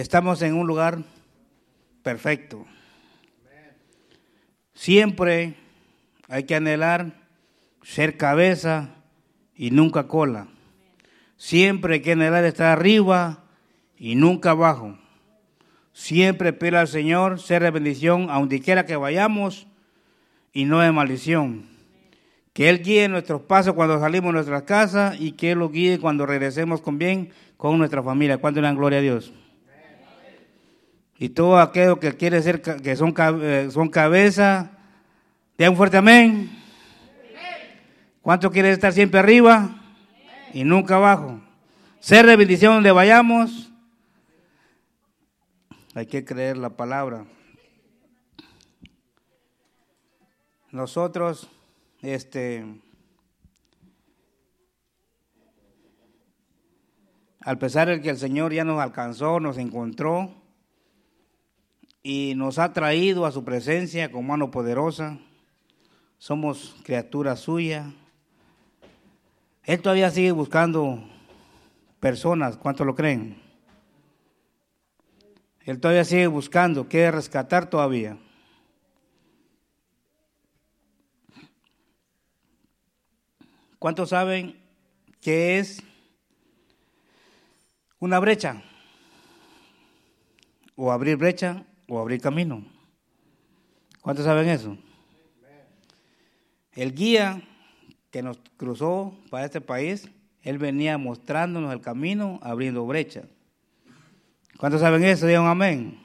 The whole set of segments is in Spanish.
estamos en un lugar perfecto. Siempre hay que anhelar ser cabeza y nunca cola. Siempre hay que anhelar estar arriba y nunca abajo. Siempre pide al Señor ser de bendición a donde quiera que vayamos y no de maldición. Que Él guíe nuestros pasos cuando salimos de nuestras casas y que Él los guíe cuando regresemos con bien con nuestra familia. ¿Cuánto le dan gloria a Dios? Y todo aquello que quiere ser, que son, eh, son cabeza, den un fuerte amén. ¿Cuánto quiere estar siempre arriba y nunca abajo? Ser de bendición donde vayamos. Hay que creer la palabra. Nosotros este, al pesar de que el Señor ya nos alcanzó, nos encontró y nos ha traído a su presencia con mano poderosa, somos criaturas suyas. Él todavía sigue buscando personas, ¿cuántos lo creen? Él todavía sigue buscando, quiere rescatar todavía. ¿Cuántos saben qué es una brecha? O abrir brecha o abrir camino. ¿Cuántos saben eso? El guía que nos cruzó para este país, él venía mostrándonos el camino, abriendo brecha. ¿Cuántos saben eso? Digan amén.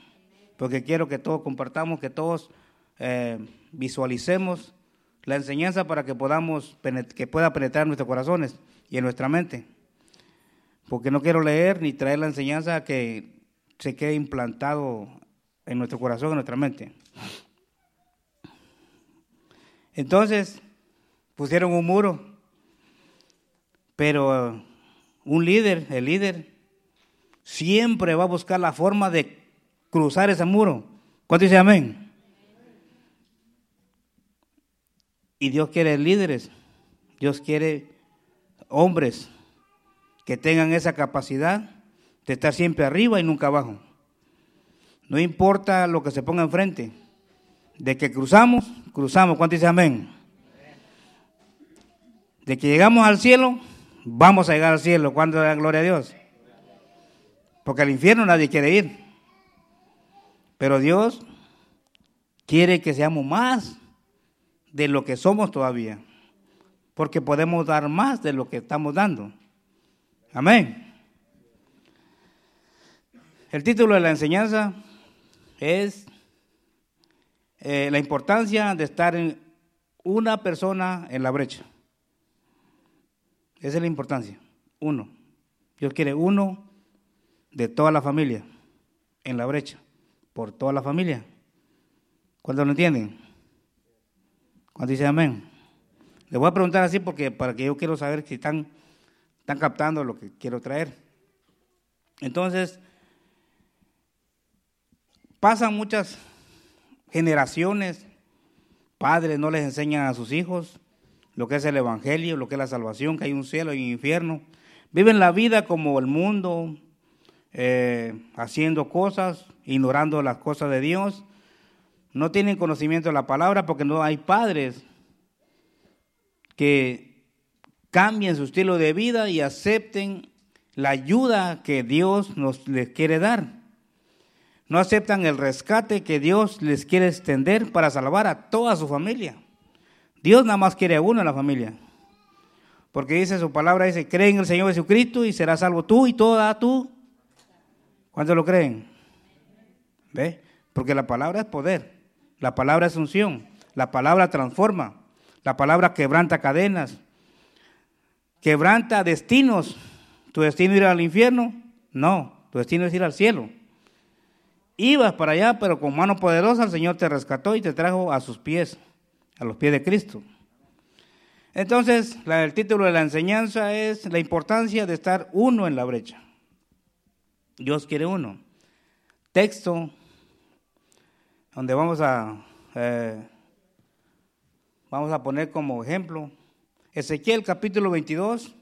Porque quiero que todos compartamos, que todos eh, visualicemos la enseñanza para que podamos, que pueda penetrar en nuestros corazones y en nuestra mente. Porque no quiero leer ni traer la enseñanza que se quede implantado en nuestro corazón, en nuestra mente. Entonces, pusieron un muro, pero un líder, el líder, siempre va a buscar la forma de cruzar ese muro. ¿Cuánto dice amén? Y Dios quiere líderes, Dios quiere hombres que tengan esa capacidad de estar siempre arriba y nunca abajo. No importa lo que se ponga enfrente. De que cruzamos, cruzamos. ¿Cuánto dice amén? De que llegamos al cielo, vamos a llegar al cielo. ¿Cuándo da gloria a Dios? Porque al infierno nadie quiere ir. Pero Dios quiere que seamos más de lo que somos todavía, porque podemos dar más de lo que estamos dando. Amén. El título de la enseñanza es eh, la importancia de estar en una persona en la brecha. Esa es la importancia. Uno. Dios quiere uno de toda la familia en la brecha, por toda la familia. ¿Cuántos lo entienden? Cuando dice amén. Le voy a preguntar así porque para que yo quiero saber si están, están captando lo que quiero traer. Entonces, pasan muchas generaciones, padres no les enseñan a sus hijos lo que es el Evangelio, lo que es la salvación, que hay un cielo y un infierno. Viven la vida como el mundo, eh, haciendo cosas, ignorando las cosas de Dios no tienen conocimiento de la palabra porque no hay padres que cambien su estilo de vida y acepten la ayuda que Dios nos les quiere dar. No aceptan el rescate que Dios les quiere extender para salvar a toda su familia. Dios nada más quiere a uno en la familia. Porque dice su palabra, dice, cree en el Señor Jesucristo y serás salvo tú y toda tú. ¿Cuántos lo creen? ¿Ve? Porque la palabra es poder. La palabra es unción. La palabra transforma. La palabra quebranta cadenas. Quebranta destinos. ¿Tu destino es ir al infierno? No, tu destino es ir al cielo. Ibas para allá, pero con mano poderosa el Señor te rescató y te trajo a sus pies, a los pies de Cristo. Entonces, el título de la enseñanza es la importancia de estar uno en la brecha. Dios quiere uno. Texto donde vamos a, eh, vamos a poner como ejemplo Ezequiel capítulo 22,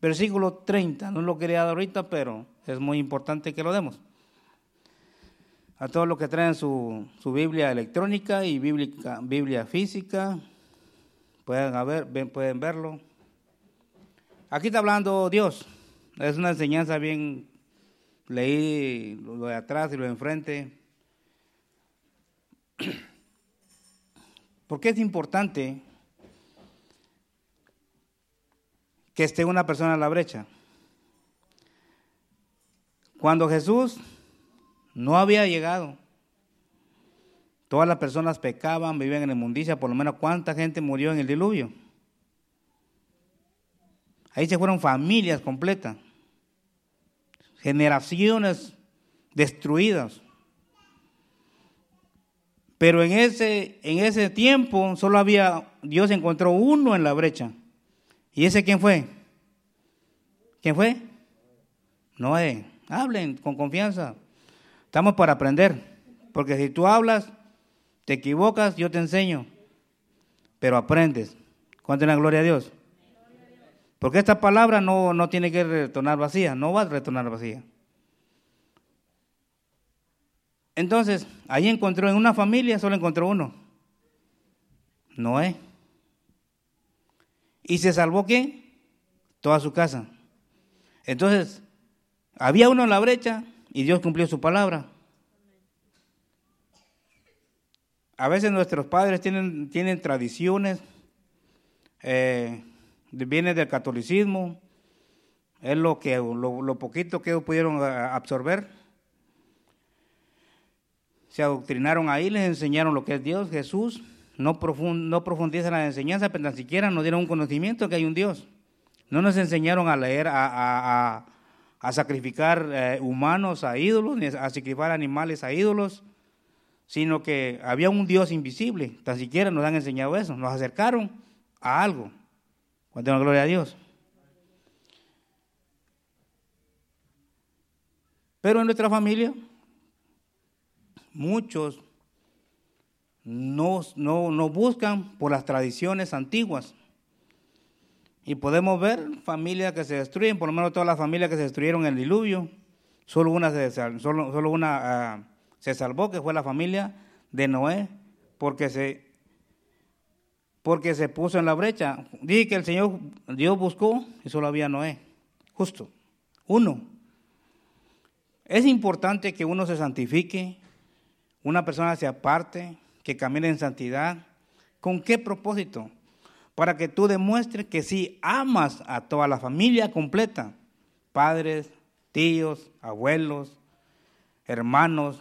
versículo 30. No lo quería dar ahorita, pero es muy importante que lo demos. A todos los que traen su, su Biblia electrónica y Biblia física. Pueden, pueden verlo. Aquí está hablando Dios. Es una enseñanza bien, leí lo de atrás y lo de enfrente. ¿Por qué es importante que esté una persona en la brecha? Cuando Jesús no había llegado, todas las personas pecaban, vivían en inmundicia, por lo menos cuánta gente murió en el diluvio. Ahí se fueron familias completas, generaciones destruidas. Pero en ese, en ese tiempo solo había, Dios encontró uno en la brecha. ¿Y ese quién fue? ¿Quién fue? Noé. Hablen con confianza. Estamos para aprender. Porque si tú hablas, te equivocas, yo te enseño. Pero aprendes. ¿Cuánto la gloria a Dios? Porque esta palabra no, no tiene que retornar vacía, no va a retornar vacía. Entonces, ahí encontró en una familia, solo encontró uno. Noé. ¿Y se salvó qué? Toda su casa. Entonces, había uno en la brecha y Dios cumplió su palabra. A veces nuestros padres tienen, tienen tradiciones, eh, viene del catolicismo, es lo, que, lo, poquito que pudieron eh, absorber. Se adoctrinaron ahí, les enseñaron lo que es Dios, Jesús, no, no profundizan la enseñanza, pero ni siquiera nos dieron un conocimiento que hay un Dios. No nos enseñaron a leer, a, sacrificar eh, humanos a ídolos, ni a sacrificar animales a ídolos, sino que había un Dios invisible. Tan siquiera nos han enseñado eso. Nos acercaron a algo. Cuando la gloria a Dios. Pero en nuestra familia, muchos no, no, buscan por las tradiciones antiguas. Y podemos ver familias que se destruyen, por lo menos todas las familias que se destruyeron en el diluvio, solo una se, solo, solo una, ah, se salvó, que fue la familia de Noé, porque se porque se puso en la brecha. Dije que el Señor, Dios buscó y solo había Noé, justo, uno. Es importante que uno se santifique, una persona se aparte, que camine en santidad. ¿Con qué propósito? Para que tú demuestres que sí amas a toda la familia completa, padres, tíos, abuelos, hermanos,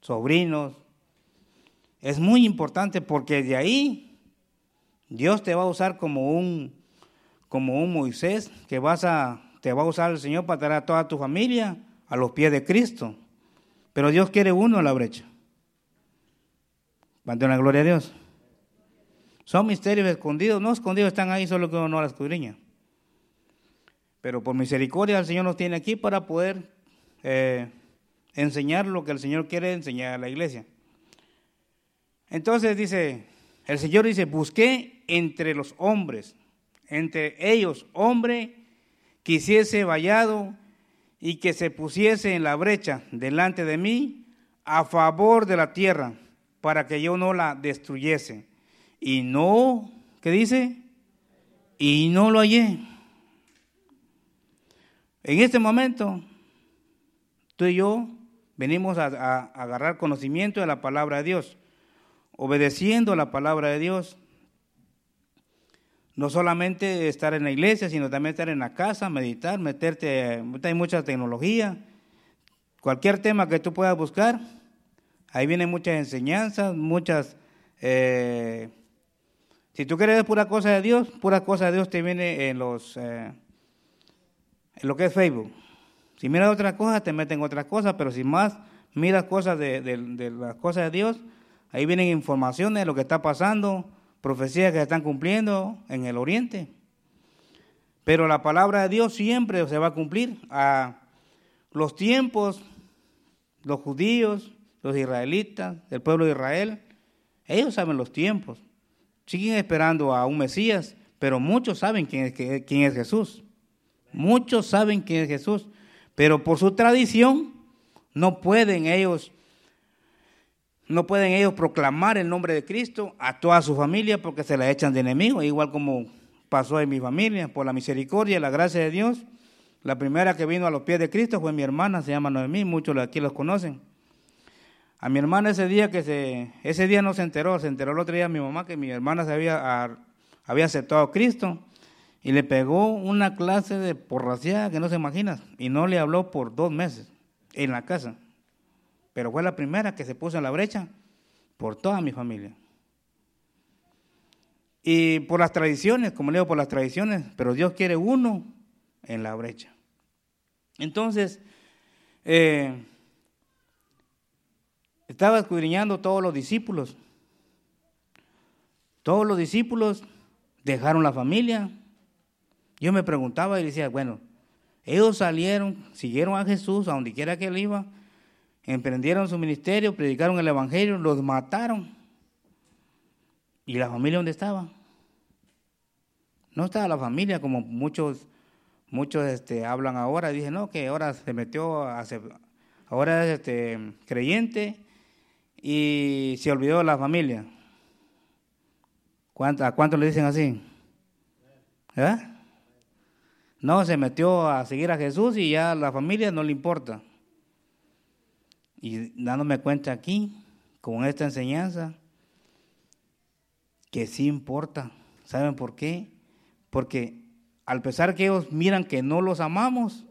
sobrinos. Es muy importante porque de ahí Dios te va a usar como un, como un Moisés que vas a, te va a usar el Señor para traer a toda tu familia a los pies de Cristo. Pero Dios quiere uno en la brecha. Mande una gloria a Dios. Son misterios escondidos, no escondidos, están ahí, solo que uno no las escudriña. Pero por misericordia el Señor nos tiene aquí para poder eh, enseñar lo que el Señor quiere enseñar a la iglesia. Entonces dice, el Señor dice, busqué entre los hombres, entre ellos hombre que hiciese vallado y que se pusiese en la brecha delante de mí a favor de la tierra, para que yo no la destruyese. Y no, ¿qué dice? Y no lo hallé. En este momento, tú y yo venimos a, agarrar conocimiento de la palabra de Dios obedeciendo la palabra de Dios. No solamente estar en la iglesia, sino también estar en la casa, meditar, meterte, hay mucha tecnología, cualquier tema que tú puedas buscar, ahí vienen muchas enseñanzas, muchas... Eh, si tú quieres pura cosa de Dios, pura cosa de Dios te viene en los eh, en lo que es Facebook. Si miras otras cosas, te meten otras cosas, pero si más miras cosas de, de las cosas de Dios, Ahí vienen informaciones de lo que está pasando, profecías que se están cumpliendo en el oriente. Pero la palabra de Dios siempre se va a cumplir. A los tiempos, los judíos, los israelitas, el pueblo de Israel, ellos saben los tiempos. Siguen esperando a un Mesías, pero muchos saben quién es, quién es Jesús. Muchos saben quién es Jesús, pero por su tradición no pueden ellos No pueden ellos proclamar el nombre de Cristo a toda su familia porque se la echan de enemigo, igual como pasó en mi familia, por la misericordia y la gracia de Dios. La primera que vino a los pies de Cristo fue mi hermana, se llama Noemí, muchos aquí los conocen. A mi hermana ese día que se, ese día no se enteró, se enteró el otro día mi mamá que mi hermana se había, había aceptado a Cristo y le pegó una clase de porraciada que no se imagina y no le habló por dos meses en la casa. Pero fue la primera que se puso en la brecha por toda mi familia. Y por las tradiciones, como leo por las tradiciones, pero Dios quiere uno en la brecha. Entonces, eh, estaba escudriñando todos los discípulos. Todos los discípulos dejaron la familia. Yo me preguntaba y decía, bueno, ellos salieron, siguieron a Jesús a donde quiera que él iba, emprendieron su ministerio, predicaron el Evangelio, los mataron. ¿Y la familia dónde estaba? No estaba la familia como muchos, muchos este, hablan ahora. Dicen, no, que ahora se metió, a, ahora es este, creyente y se olvidó la familia. ¿A cuánto le dicen así? ¿Eh? No, se metió a seguir a Jesús y ya la familia no le importa. Y dándome cuenta aquí, con esta enseñanza, que sí importa. ¿Saben por qué? Porque al pesar que ellos miran que no los amamos,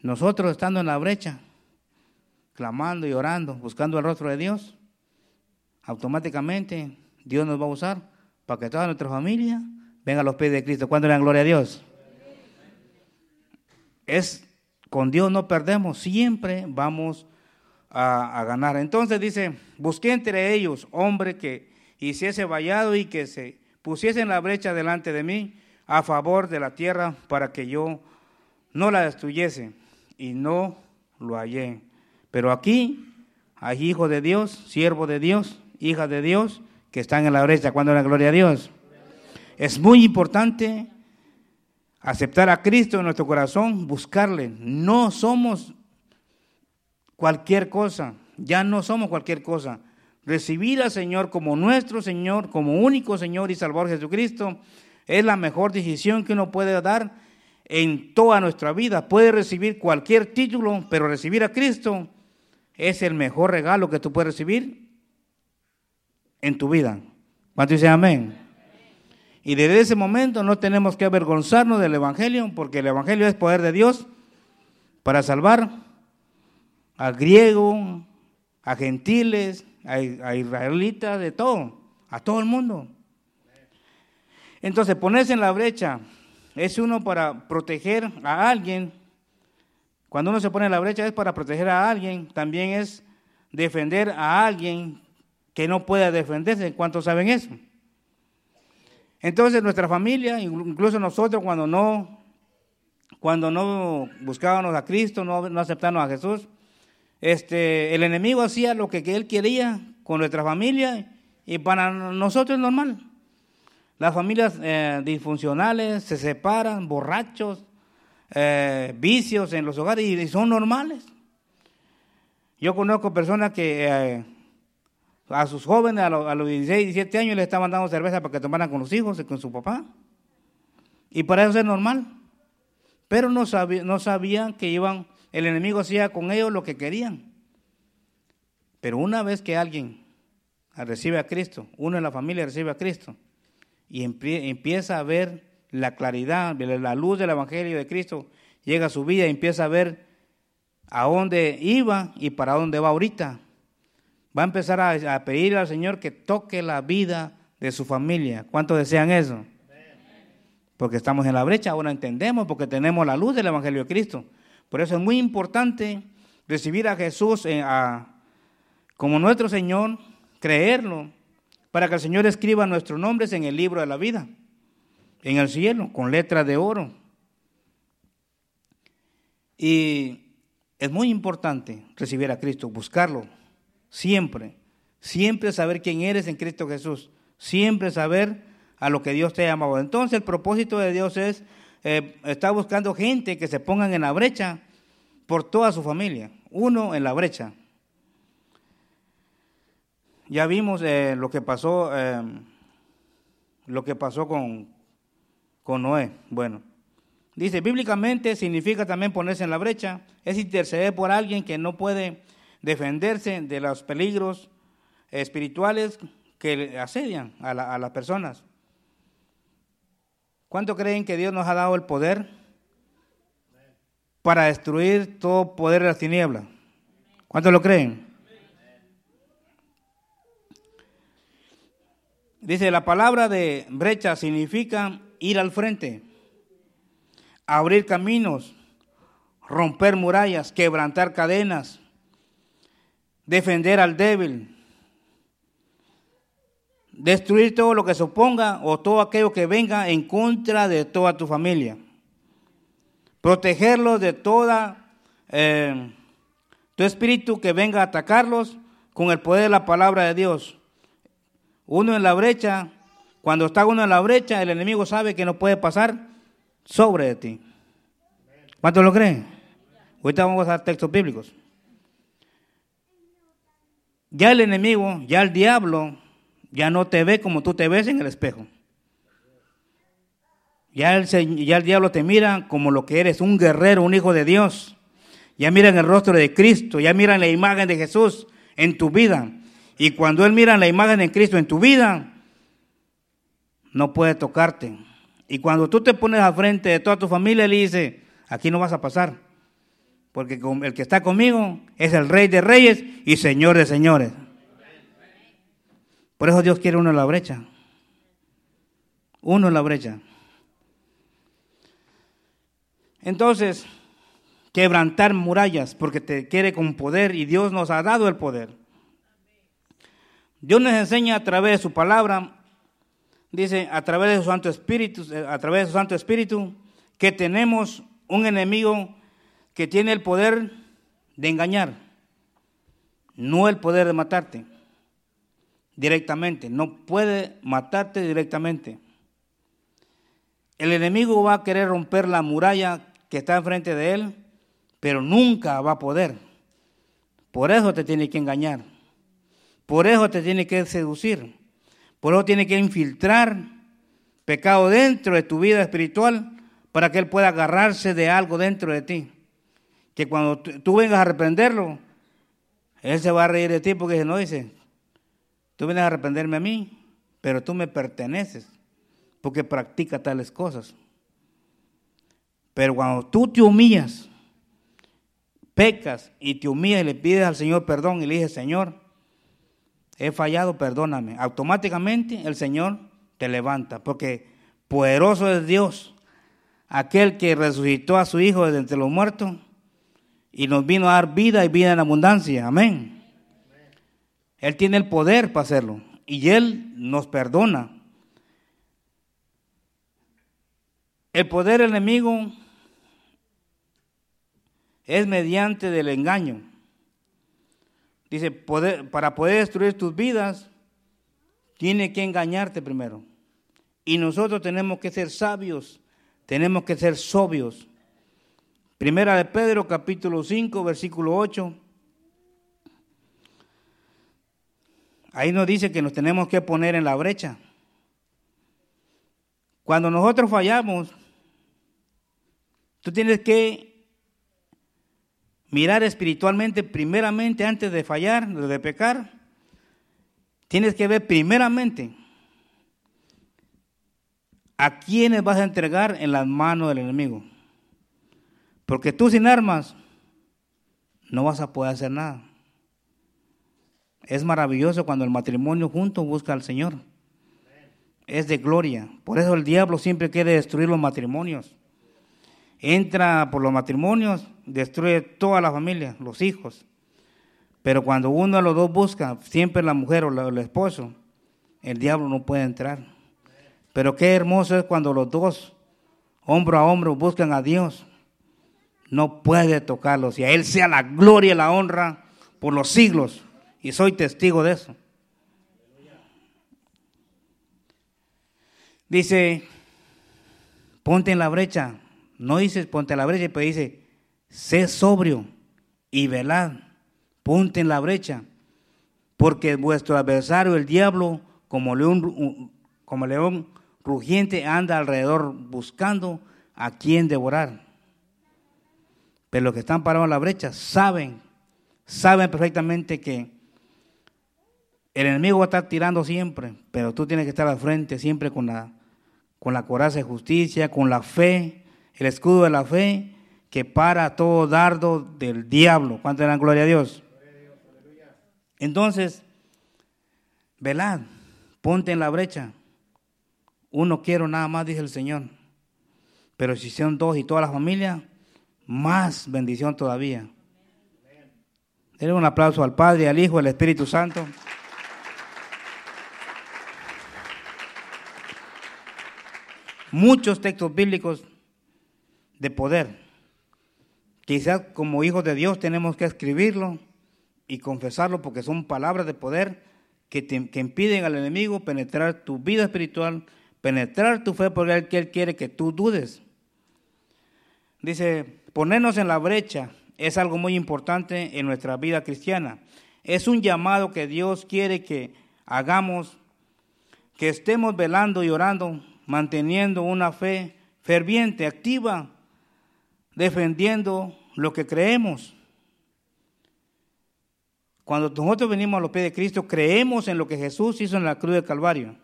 nosotros estando en la brecha, clamando y orando, buscando el rostro de Dios, automáticamente Dios nos va a usar para que toda nuestra familia venga a los pies de Cristo. ¿Cuándo le dan gloria a Dios? Es con Dios no perdemos, siempre vamos a, a, ganar. Entonces dice, busqué entre ellos hombre que hiciese vallado y que se pusiese en la brecha delante de mí a favor de la tierra para que yo no la destruyese. Y no lo hallé. Pero aquí hay hijos de Dios, siervos de Dios, hijas de Dios, que están en la brecha. cuando la gloria a Dios? Es muy importante aceptar a Cristo en nuestro corazón, buscarle. No somos cualquier cosa, ya no somos cualquier cosa. Recibir al Señor como nuestro Señor, como único Señor y Salvador Jesucristo, es la mejor decisión que uno puede dar en toda nuestra vida. Puede recibir cualquier título, pero recibir a Cristo es el mejor regalo que tú puedes recibir en tu vida. ¿Cuánto dice amén? Y desde ese momento no tenemos que avergonzarnos del Evangelio, porque el Evangelio es poder de Dios para salvar a griego, a gentiles, a, israelitas, de todo, a todo el mundo. Entonces, ponerse en la brecha es uno para proteger a alguien cuando uno se pone en la brecha es para proteger a alguien, también es defender a alguien que no pueda defenderse. ¿Cuántos saben eso? Entonces nuestra familia, incluso nosotros cuando no, cuando no buscábamos a Cristo, no, no aceptábamos a Jesús, este, el enemigo hacía lo que él quería con nuestra familia y para nosotros es normal. Las familias eh, disfuncionales se separan, borrachos, eh, vicios en los hogares y son normales. Yo conozco personas que eh, a sus jóvenes a, los 16, 17 años les estaban dando cerveza para que tomaran con los hijos y con su papá. Y para eso es normal. Pero no, no sabían que iban, el enemigo hacía con ellos lo que querían. Pero una vez que alguien recibe a Cristo, uno en la familia recibe a Cristo, y empieza a ver la claridad, la luz del Evangelio de Cristo llega a su vida y empieza a ver a dónde iba y para dónde va ahorita. Va a empezar a, a pedir al Señor que toque la vida de su familia. ¿Cuántos desean eso? Porque estamos en la brecha, ahora entendemos, porque tenemos la luz del Evangelio de Cristo. Por eso es muy importante recibir a Jesús eh, como nuestro Señor, creerlo, para que el Señor escriba nuestros nombres en el libro de la vida en el cielo con letras de oro. Y es muy importante recibir a Cristo, buscarlo siempre, siempre saber quién eres en Cristo Jesús, siempre saber a lo que Dios te ha llamado. Entonces el propósito de Dios es, eh, está buscando gente que se pongan en la brecha por toda su familia, uno en la brecha. Ya vimos eh, lo que pasó, eh, lo que pasó con, con Noé. Bueno, dice, bíblicamente significa también ponerse en la brecha, es interceder por alguien que no puede defenderse de los peligros espirituales que asedian a, las personas. ¿Cuánto creen que Dios nos ha dado el poder para destruir todo poder de las tinieblas? ¿Cuánto lo creen? Dice, la palabra de brecha significa ir al frente, abrir caminos, romper murallas, quebrantar cadenas, defender al débil, destruir todo lo que se oponga o todo aquello que venga en contra de toda tu familia, protegerlos de toda eh, tu espíritu que venga a atacarlos con el poder de la palabra de Dios. Uno en la brecha, cuando está uno en la brecha, el enemigo sabe que no puede pasar sobre ti. ¿Cuántos lo creen? Ahorita vamos a dar textos bíblicos. Ya el enemigo, ya el diablo, ya no te ve como tú te ves en el espejo. Ya el, ya el diablo te mira como lo que eres, un guerrero, un hijo de Dios. Ya miran el rostro de Cristo, ya miran la imagen de Jesús en tu vida. Y cuando Él mira la imagen de Cristo en tu vida, no puede tocarte. Y cuando tú te pones al frente de toda tu familia, Él dice, aquí no vas a pasar. Porque el que está conmigo es el Rey de Reyes y Señor de Señores. Por eso Dios quiere uno en la brecha. Uno en la brecha. Entonces, quebrantar murallas porque te quiere con poder y Dios nos ha dado el poder. Dios nos enseña a través de su palabra, dice, a través de su Santo Espíritu, eh, a través de su Santo Espíritu, que tenemos un enemigo que tiene el poder de engañar, no el poder de matarte directamente, no puede matarte directamente. El enemigo va a querer romper la muralla que está enfrente de él, pero nunca va a poder. Por eso te tiene que engañar. Por eso te tiene que seducir. Por eso tiene que infiltrar pecado dentro de tu vida espiritual para que Él pueda agarrarse de algo dentro de ti. Que cuando tú vengas a reprenderlo, Él se va a reír de ti porque no dice, tú vienes a reprenderme a mí, pero tú me perteneces porque practica tales cosas. Pero cuando tú te humillas, pecas y te humillas y le pides al Señor perdón y le dices, Señor, he fallado, perdóname. Automáticamente el Señor te levanta, porque poderoso es Dios, aquel que resucitó a su Hijo desde entre los muertos y nos vino a dar vida y vida en abundancia. Amén. Él tiene el poder para hacerlo y Él nos perdona. El poder enemigo es mediante del engaño. Dice, para poder destruir tus vidas, tiene que engañarte primero. Y nosotros tenemos que ser sabios, tenemos que ser sobrios. Primera de Pedro, capítulo 5, versículo 8. Ahí nos dice que nos tenemos que poner en la brecha. Cuando nosotros fallamos, tú tienes que mirar espiritualmente primeramente antes de fallar, de pecar. Tienes que ver primeramente a quiénes vas a entregar en las manos del enemigo. Porque tú sin armas no vas a poder hacer nada. Es maravilloso cuando el matrimonio junto busca al Señor. Es de gloria. Por eso el diablo siempre quiere destruir los matrimonios entra por los matrimonios, destruye toda la familia, los hijos. Pero cuando uno de los dos busca, siempre la mujer o el esposo, el diablo no puede entrar. Pero qué hermoso es cuando los dos, hombro a hombro, buscan a Dios. No puede tocarlos. Y a Él sea la gloria y la honra por los siglos. Y soy testigo de eso. Dice, ponte en la brecha no dice ponte a la brecha, pero dice, sé sobrio y velad, ponte en la brecha. porque vuestro adversario, el diablo, como león, como león rugiente, anda alrededor buscando a quien devorar. Pero los que están parados en la brecha saben, saben perfectamente que el enemigo va a estar tirando siempre, pero tú tienes que estar al frente siempre con la, con la coraza de justicia, con la fe, el escudo de la fe que para todo dardo del diablo. ¿Cuánto dan gloria a Dios? Entonces, velad, ponte en la brecha. Uno quiero nada más, dice el Señor. Pero si son dos y toda la familia, más bendición todavía. Denle un aplauso al Padre, al Hijo, al Espíritu Santo. Muchos textos bíblicos de poder. Quizás como hijos de Dios tenemos que escribirlo y confesarlo porque son palabras de poder que, que impiden al enemigo penetrar tu vida espiritual, penetrar tu fe porque él quiere que tú dudes. Dice, ponernos en la brecha es algo muy importante en nuestra vida cristiana. Es un llamado que Dios quiere que hagamos, que estemos velando y orando, manteniendo una fe ferviente, activa, defendiendo lo que creemos. Cuando nosotros venimos a los pies de Cristo, creemos en lo que Jesús hizo en la cruz del Calvario.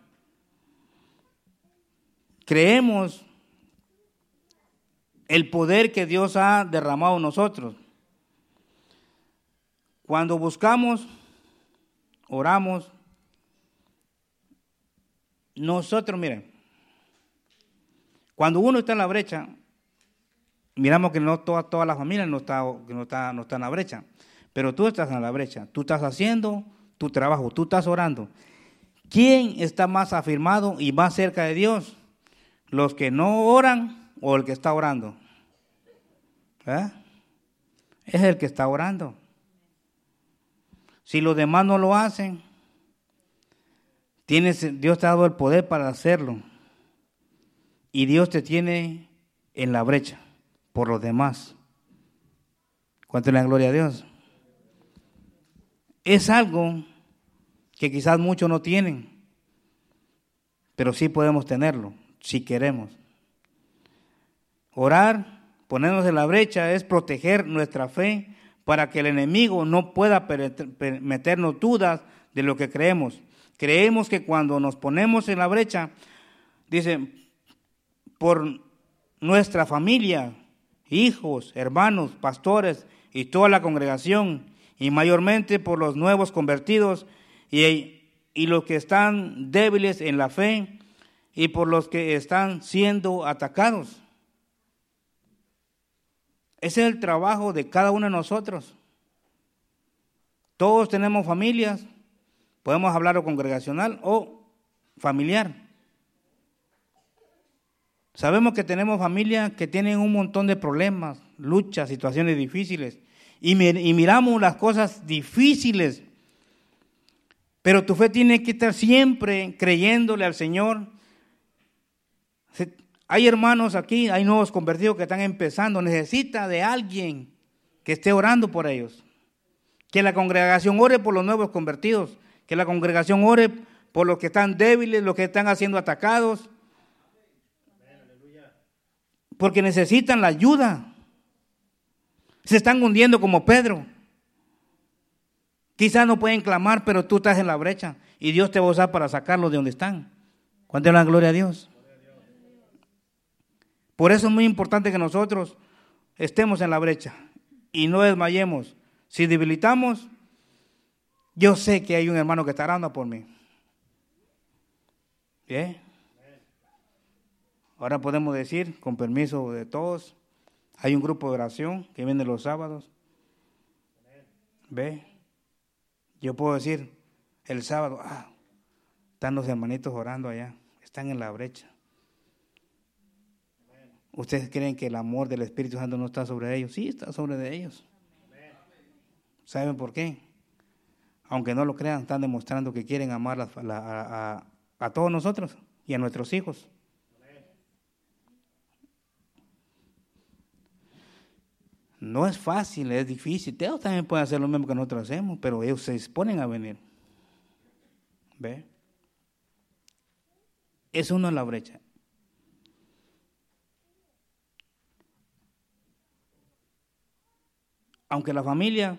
Creemos el poder que Dios ha derramado en nosotros. Cuando buscamos, oramos, nosotros, miren, cuando uno está en la brecha, miramos que no toda, toda la familia no está, no, está, no en la brecha, pero tú estás en la brecha, tú estás haciendo tu trabajo, tú estás orando. ¿Quién está más afirmado y más cerca de Dios? ¿Los que no oran o el que está orando? ¿Eh? Es el que está orando. Si los demás no lo hacen, tienes, Dios te ha dado el poder para hacerlo. Y Dios te tiene en la brecha por los demás. ¿Cuánto la gloria a Dios? Es algo que quizás muchos no tienen, pero sí podemos tenerlo si queremos. Orar Ponernos en la brecha es proteger nuestra fe para que el enemigo no pueda meternos dudas de lo que creemos. Creemos que cuando nos ponemos en la brecha, dice, por nuestra familia, hijos, hermanos, pastores y toda la congregación, y mayormente por los nuevos convertidos y, los que están débiles en la fe y por los que están siendo atacados. Ese es el trabajo de cada uno de nosotros. Todos tenemos familias, podemos hablar o congregacional o familiar. Sabemos que tenemos familias que tienen un montón de problemas, luchas, situaciones difíciles. Y, miramos las cosas difíciles. Pero tu fe tiene que estar siempre creyéndole al Señor. Hay hermanos aquí, hay nuevos convertidos que están empezando. Necesita de alguien que esté orando por ellos. Que la congregación ore por los nuevos convertidos. Que la congregación ore por los que están débiles, los que están siendo atacados. Porque necesitan la ayuda. Se están hundiendo como Pedro. Quizás no pueden clamar, pero tú estás en la brecha y Dios te va a usar para sacarlos de donde están. ¿Cuánto es la gloria a Dios? Por eso es muy importante que nosotros estemos en la brecha y no desmayemos. Si debilitamos, yo sé que hay un hermano que está orando por mí. Bien. Ahora podemos decir, con permiso de todos, hay un grupo de oración que viene los sábados. Ve. Yo puedo decir, el sábado, ah, están los hermanitos orando allá, están en la brecha. ¿Ustedes creen que el amor del Espíritu Santo no está sobre ellos? Sí, está sobre ellos. ¿Saben por qué? Aunque no lo crean, están demostrando que quieren amar a, a, todos nosotros y a nuestros hijos. No es fácil, es difícil. Ellos también pueden hacer lo mismo que nosotros hacemos, pero ellos se disponen a venir. ¿Ve? Es uno en la brecha. Aunque la familia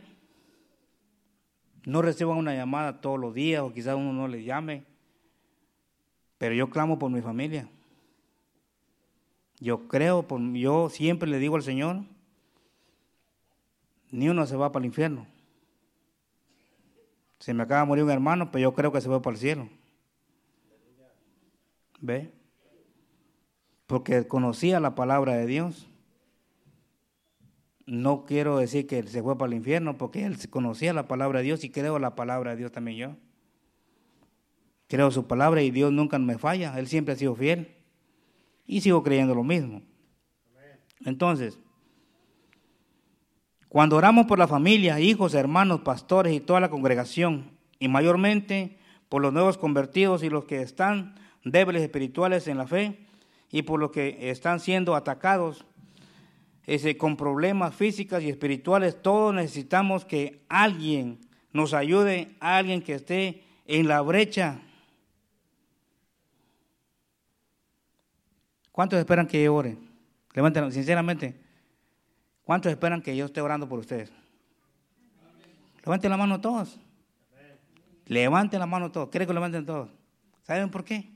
no reciba una llamada todos los días o quizás uno no le llame, pero yo clamo por mi familia. Yo creo, por, yo siempre le digo al Señor, ni uno se va para el infierno. Se me acaba de morir un hermano, pero yo creo que se va para el cielo. ¿Ve? Porque conocía la palabra de Dios. No quiero decir que él se fue para el infierno, porque él conocía la palabra de Dios y creo la palabra de Dios también yo. Creo su palabra y Dios nunca me falla. Él siempre ha sido fiel. Y sigo creyendo lo mismo. Entonces, cuando oramos por la familia, hijos, hermanos, pastores y toda la congregación, y mayormente por los nuevos convertidos y los que están débiles espirituales en la fe, y por los que están siendo atacados ese, con problemas físicos y espirituales, todos necesitamos que alguien nos ayude, alguien que esté en la brecha. ¿Cuántos esperan que ore? Levanten, sinceramente. ¿Cuántos esperan que yo esté orando por ustedes? Levanten la mano todos. Levanten la mano todos. ¿Quieren que levanten todos? ¿Saben por qué?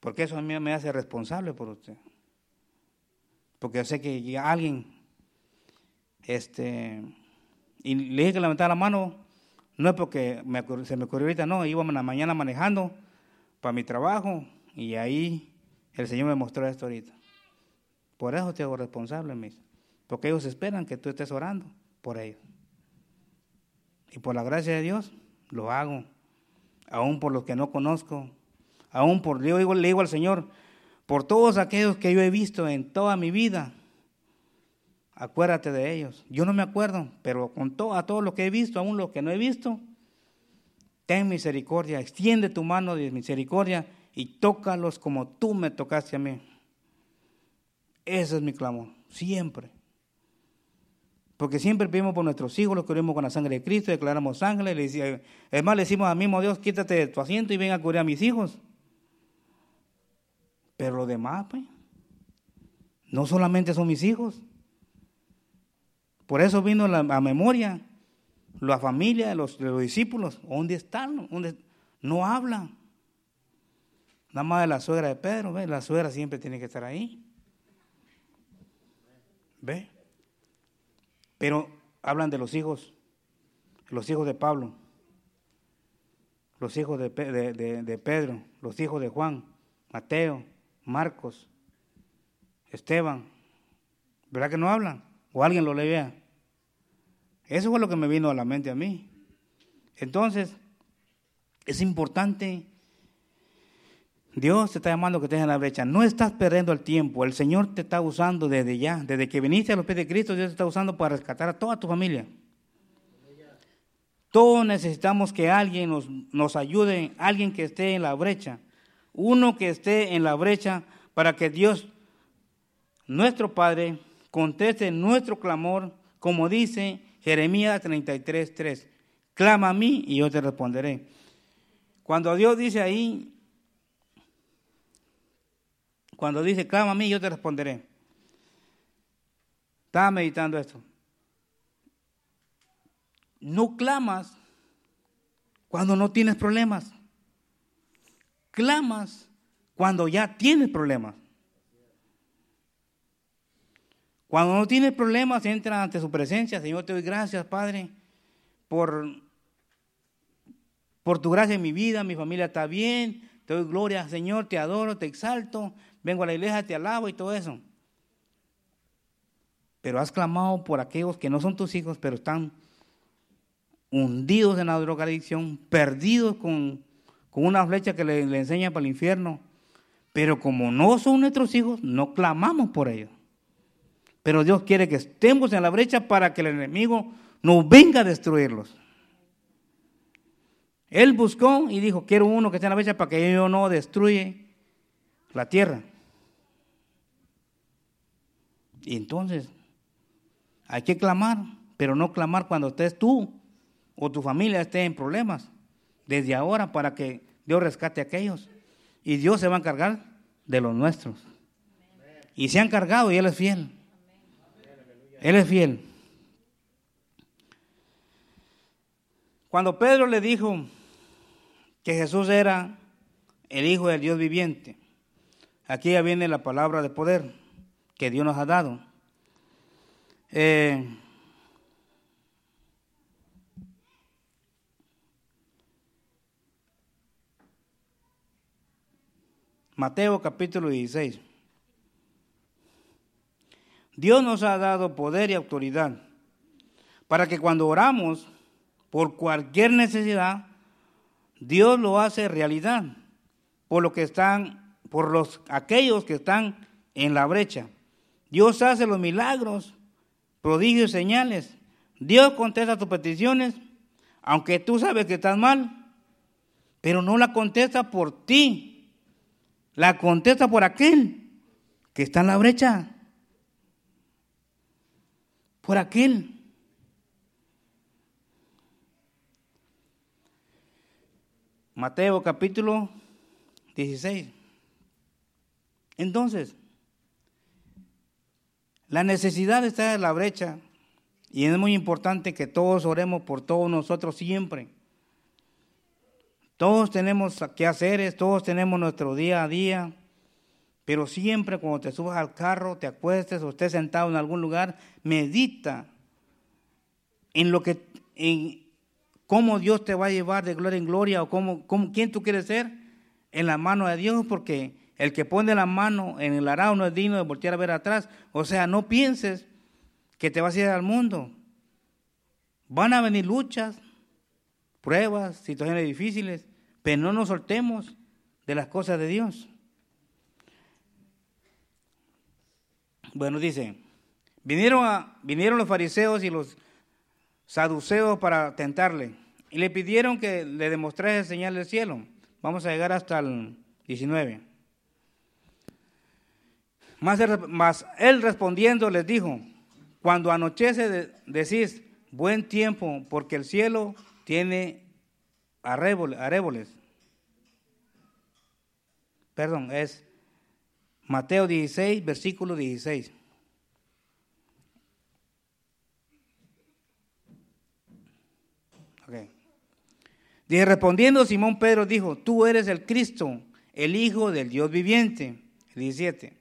Porque eso a mí me hace responsable por usted. Porque yo sé que alguien, este, y le dije que levantara la mano, no es porque se me ocurrió ahorita, no, iba a la mañana manejando para mi trabajo y ahí el Señor me mostró esto ahorita. Por eso te hago responsable, mis. Porque ellos esperan que tú estés orando por ellos. Y por la gracia de Dios lo hago. Aún por los que no conozco. Aún por, le digo, le digo al Señor, por todos aquellos que yo he visto en toda mi vida. Acuérdate de ellos. Yo no me acuerdo, pero con todo, a todos los que he visto, aún los que no he visto, ten misericordia, extiende tu mano de misericordia y tócalos como tú me tocaste a mí. Ese es mi clamor, siempre. Porque siempre pedimos por nuestros hijos, los cubrimos con la sangre de Cristo, declaramos sangre. Le decía, es más, le decimos al mismo Dios, quítate de tu asiento y ven a cubrir a mis hijos. Pero lo demás, pues, no solamente son mis hijos. Por eso vino a la memoria la familia de los, discípulos. ¿Dónde están? No hablan. Nada más de la suegra de Pedro, ¿ve? La suegra siempre tiene que estar ahí. ¿Ve? Pero hablan de los hijos, los hijos de Pablo, los hijos de, Pedro, los hijos de Juan, Mateo, Marcos, Esteban. ¿Verdad que no hablan? O alguien lo lea. Eso fue lo que me vino a la mente a mí. Entonces, es importante Dios te está llamando que estés en la brecha. No estás perdiendo el tiempo. El Señor te está usando desde ya. Desde que viniste a los pies de Cristo, Dios te está usando para rescatar a toda tu familia. Todos necesitamos que alguien nos, nos ayude, alguien que esté en la brecha. Uno que esté en la brecha para que Dios, nuestro Padre, conteste nuestro clamor, como dice Jeremías 33, 3. Clama a mí y yo te responderé. Cuando Dios dice ahí, cuando dice, clama a mí, yo te responderé. Estaba meditando esto. No clamas cuando no tienes problemas. Clamas cuando ya tienes problemas. Cuando no tienes problemas, entra ante su presencia. Señor, te doy gracias, Padre, por, por tu gracia en mi vida. Mi familia está bien. Te doy gloria, Señor, te adoro, te exalto vengo a la iglesia, te alabo y todo eso. Pero has clamado por aquellos que no son tus hijos, pero están hundidos en la drogadicción, perdidos con, una flecha que le, le enseña para el infierno. Pero como no son nuestros hijos, no clamamos por ellos. Pero Dios quiere que estemos en la brecha para que el enemigo no venga a destruirlos. Él buscó y dijo, quiero uno que esté en la brecha para que yo no destruya la tierra. Y entonces, hay que clamar, pero no clamar cuando estés tú o tu familia esté en problemas. desde ahora para que Dios rescate a aquellos. Y Dios se va a encargar de los nuestros. Y se ha encargado y Él es fiel. Él es fiel. Cuando Pedro le dijo que Jesús era el Hijo del Dios viviente, aquí ya viene la palabra de poder que Dios nos ha dado. Eh, Mateo capítulo 16. Dios nos ha dado poder y autoridad para que cuando oramos por cualquier necesidad, Dios lo hace realidad por lo que están, por los aquellos que están en la brecha. Dios hace los milagros, prodigios señales. Dios contesta tus peticiones, aunque tú sabes que estás mal, pero no la contesta por ti, la contesta por aquel que está en la brecha, por aquel Mateo capítulo 16. Entonces, la necesidad está en la brecha y es muy importante que todos oremos por todos nosotros siempre. Todos tenemos que hacer, todos tenemos nuestro día a día, pero siempre cuando te subas al carro, te acuestes o estés sentado en algún lugar, medita en lo que en, cómo Dios te va a llevar de gloria en gloria o cómo, quién tú quieres ser en la mano de Dios, porque el que pone la mano en el arado no es digno de voltear a ver atrás. O sea, no pienses que te vas a ir al mundo. Van a venir luchas, pruebas, situaciones difíciles, pero no nos soltemos de las cosas de Dios. Bueno, dice, vinieron, a, vinieron los fariseos y los saduceos para tentarle y le pidieron que le demostrase señal del cielo. Vamos a llegar hasta el 19. Más él, respondiendo les dijo, cuando anochece decís buen tiempo porque el cielo tiene aréboles. Perdón, es Mateo 16, versículo 16. Y respondiendo Simón Pedro dijo, tú eres el Cristo, el Hijo del Dios viviente. 17.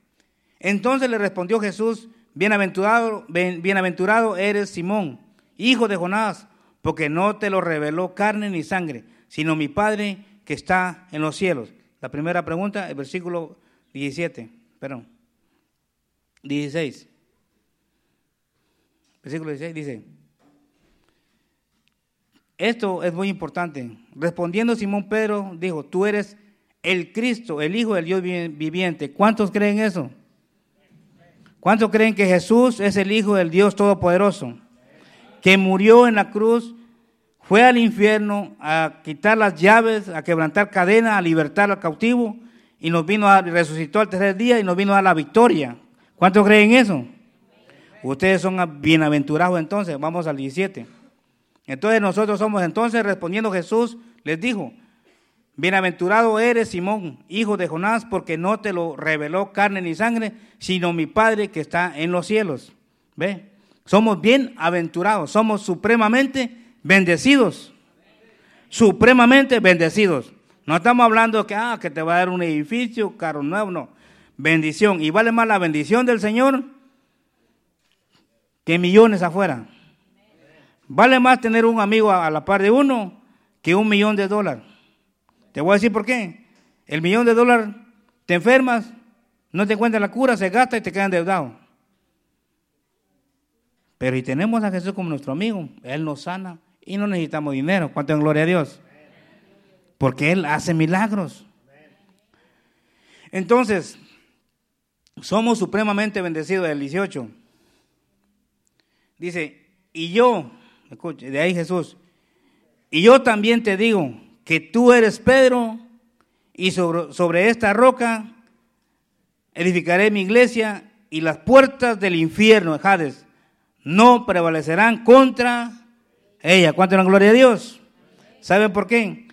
Entonces le respondió Jesús, bienaventurado, eres Simón, hijo de Jonás, porque no te lo reveló carne ni sangre, sino mi Padre que está en los cielos. La primera pregunta, el versículo 17, perdón, 16. Versículo 16 dice, esto es muy importante. Respondiendo Simón Pedro, dijo, tú eres el Cristo, el Hijo del Dios viviente. ¿Cuántos creen eso? ¿Cuántos creen que Jesús es el Hijo del Dios Todopoderoso? Que murió en la cruz, fue al infierno a quitar las llaves, a quebrantar cadenas, a libertar al cautivo y nos vino a resucitó al tercer día y nos vino a la victoria. ¿Cuántos creen eso? Ustedes son bienaventurados entonces. Vamos al 17. Entonces nosotros somos entonces, respondiendo Jesús, les dijo, bienaventurado eres Simón, hijo de Jonás, porque no te lo reveló carne ni sangre, sino mi Padre que está en los cielos. ¿Ve? Somos bienaventurados, somos supremamente bendecidos. Supremamente bendecidos. No estamos hablando que, ah, que te va a dar un edificio, carro nuevo, no. Bendición. Y vale más la bendición del Señor que millones afuera. Vale más tener un amigo a la par de uno que un millón de dólares. Te voy a decir por qué. El millón de dólares, te enfermas, no te encuentras la cura, se gasta y te quedan endeudado. Pero si tenemos a Jesús como nuestro amigo, Él nos sana y no necesitamos dinero. ¿Cuánto en gloria a Dios? Porque Él hace milagros. Entonces, somos supremamente bendecidos del 18. Dice, y yo, Escuche, de ahí Jesús. Y yo también te digo que tú eres Pedro y sobre, sobre esta roca edificaré mi iglesia y las puertas del infierno, Hades, no prevalecerán contra ella. ¿Cuánto la gloria a Dios? ¿Saben por qué?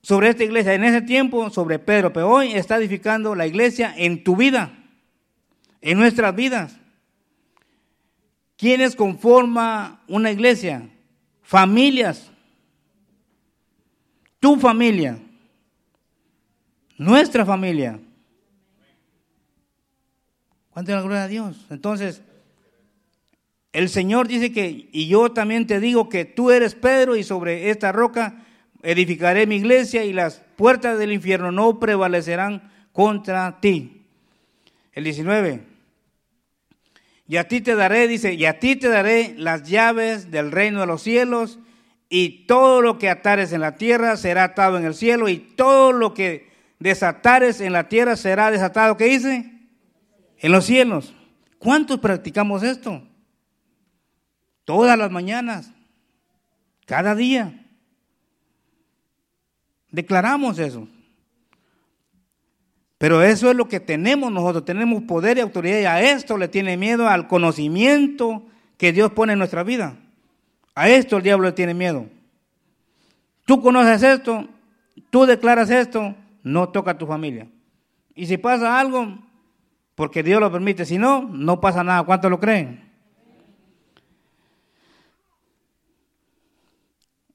sobre esta iglesia en ese tiempo, sobre Pedro, pero hoy está edificando la iglesia en tu vida, en nuestras vidas. ¿Quiénes conforma una iglesia? Familias. Tu familia. Nuestra familia. ¿Cuánto la gloria a Dios? Entonces, el Señor dice que, y yo también te digo que tú eres Pedro y sobre esta roca edificaré mi iglesia y las puertas del infierno no prevalecerán contra ti. El 19. Y a ti te daré, dice, y a ti te daré las llaves del reino de los cielos, y todo lo que atares en la tierra será atado en el cielo, y todo lo que desatares en la tierra será desatado, ¿qué dice? En los cielos. ¿Cuántos practicamos esto? Todas las mañanas, cada día. Declaramos eso. Pero eso es lo que tenemos nosotros, tenemos poder y autoridad y a esto le tiene miedo al conocimiento que Dios pone en nuestra vida. A esto el diablo tiene miedo. Tú conoces esto, tú declaras esto, no toca a tu familia. Y si pasa algo, porque Dios lo permite, si no, no pasa nada. ¿Cuántos lo creen?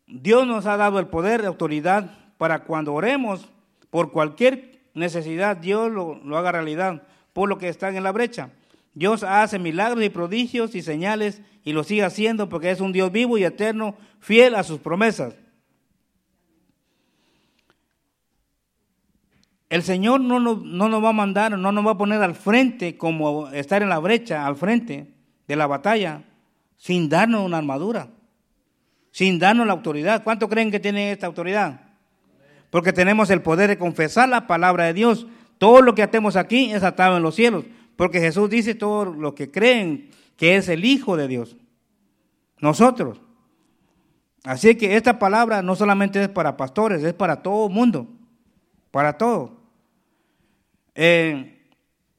Dios nos ha dado el poder de autoridad para cuando oremos por cualquier necesidad, Dios lo, haga realidad, por lo que están en la brecha. Dios hace milagros y prodigios y señales y lo sigue haciendo porque es un Dios vivo y eterno, fiel a sus promesas. El Señor no nos, no nos va a mandar, no nos va a poner al frente como estar en la brecha, al frente de la batalla, sin darnos una armadura, sin darnos la autoridad. ¿Cuánto creen que tiene esta autoridad? porque tenemos el poder de confesar la palabra de Dios. Todo lo que atemos aquí es atado en los cielos, porque Jesús dice todo lo que creen que es el Hijo de Dios. Nosotros. Así que esta palabra no solamente es para pastores, es para todo mundo, para todo. Eh,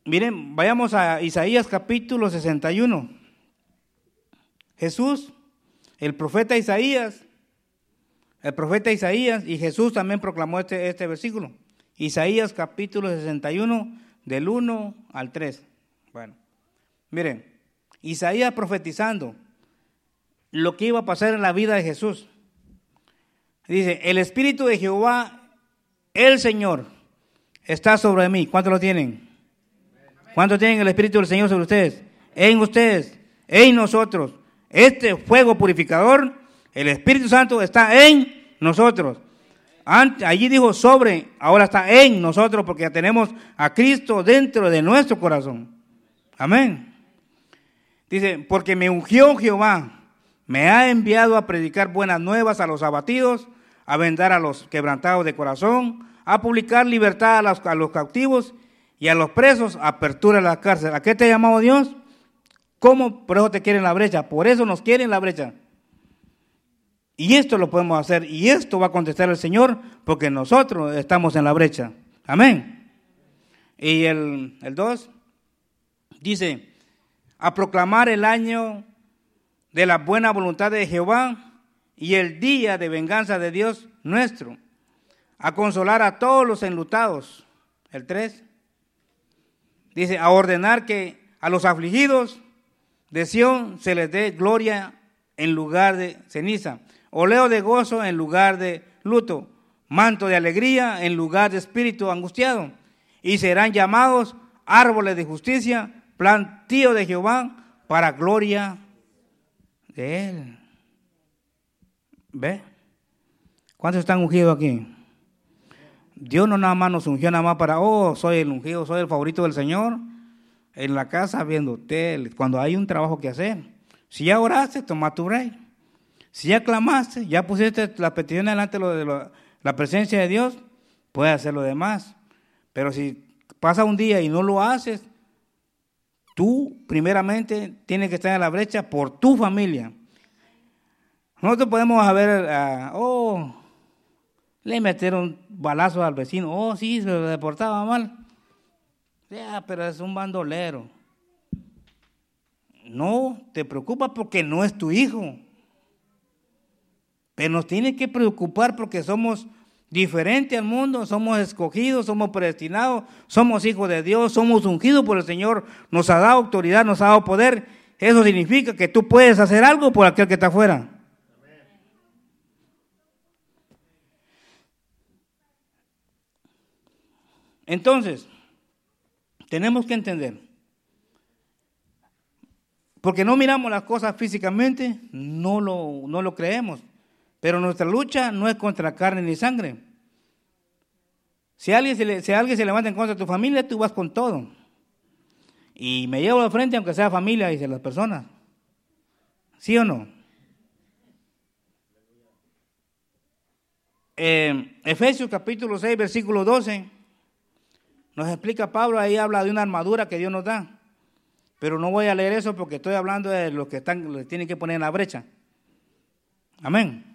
miren, vayamos a Isaías capítulo 61. Jesús, el profeta Isaías, el profeta Isaías y Jesús también proclamó este, este versículo. Isaías capítulo 61 del 1 al 3. Bueno, miren, Isaías profetizando lo que iba a pasar en la vida de Jesús. Dice, el Espíritu de Jehová, el Señor, está sobre mí. ¿Cuántos lo tienen? ¿Cuántos tienen el Espíritu del Señor sobre ustedes? En ustedes, en nosotros. Este fuego purificador el Espíritu Santo está en nosotros. allí dijo sobre, ahora está en nosotros porque tenemos a Cristo dentro de nuestro corazón. Amén. Dice, porque me ungió Jehová, me ha enviado a predicar buenas nuevas a los abatidos, a vendar a los quebrantados de corazón, a publicar libertad a los, a los cautivos y a los presos, apertura a la cárcel. ¿A qué te ha llamado Dios? ¿Cómo por eso te quieren la brecha? Por eso nos quieren la brecha. Y esto lo podemos hacer y esto va a contestar el Señor porque nosotros estamos en la brecha. Amén. Y el 2 dice, a proclamar el año de la buena voluntad de Jehová y el día de venganza de Dios nuestro, a consolar a todos los enlutados. El 3 dice, a ordenar que a los afligidos de Sión se les dé gloria en lugar de ceniza oleo de gozo en lugar de luto, manto de alegría en lugar de espíritu angustiado, y serán llamados árboles de justicia, plantío de Jehová, para gloria de él. ¿Ve? ¿Cuántos están ungidos aquí? Dios no nada más nos ungió nada más para, oh, soy el ungido, soy el favorito del Señor. En la casa viendo usted, cuando hay un trabajo que hacer. Si ya oraste, toma tu rey. Si ya clamaste, ya pusiste la petición delante de la presencia de Dios, puedes hacer lo demás. Pero si pasa un día y no lo haces, tú primeramente tienes que estar en la brecha por tu familia. Nosotros podemos haber, ah, oh, le metieron balazo al vecino, oh, sí, se lo deportaba mal. Ya, pero es un bandolero. No te preocupas porque no es tu hijo. Pero nos tiene que preocupar porque somos diferente al mundo, somos escogidos, somos predestinados, somos hijos de Dios, somos ungidos por el Señor, nos ha dado autoridad, nos ha dado poder. Eso significa que tú puedes hacer algo por aquel que está afuera. Entonces, tenemos que entender, porque no miramos las cosas físicamente, no lo, no lo creemos. Pero nuestra lucha no es contra carne ni sangre. Si alguien, se si alguien se levanta en contra de tu familia, tú vas con todo. Y me llevo de frente aunque sea familia, dice las personas. ¿Sí o no? Eh, Efesios capítulo 6, versículo 12, nos explica Pablo, ahí habla de una armadura que Dios nos da. Pero no voy a leer eso porque estoy hablando de los que están, les tienen que poner en la brecha. Amén.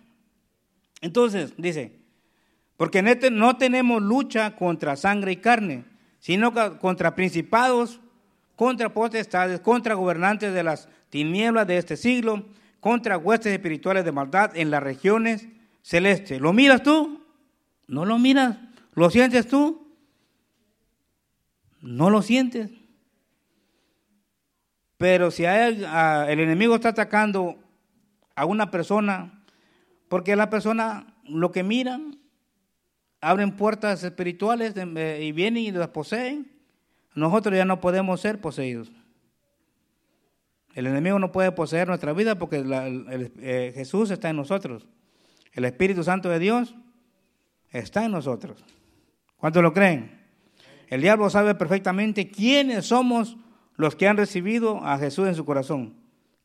Entonces, dice, porque este no tenemos lucha contra sangre y carne, sino contra principados, contra potestades, contra gobernantes de las tinieblas de este siglo, contra huestes espirituales de maldad en las regiones celestes. ¿Lo miras tú? No lo miras. ¿Lo sientes tú? No lo sientes. Pero si el enemigo está atacando a una persona porque la persona lo que miran, abren puertas espirituales eh, y vienen y las poseen. Nosotros ya no podemos ser poseídos. El enemigo no puede poseer nuestra vida porque eh, Jesús está en nosotros. El Espíritu Santo de Dios está en nosotros. ¿Cuántos lo creen? El diablo sabe perfectamente quiénes somos los que han recibido a Jesús en su corazón.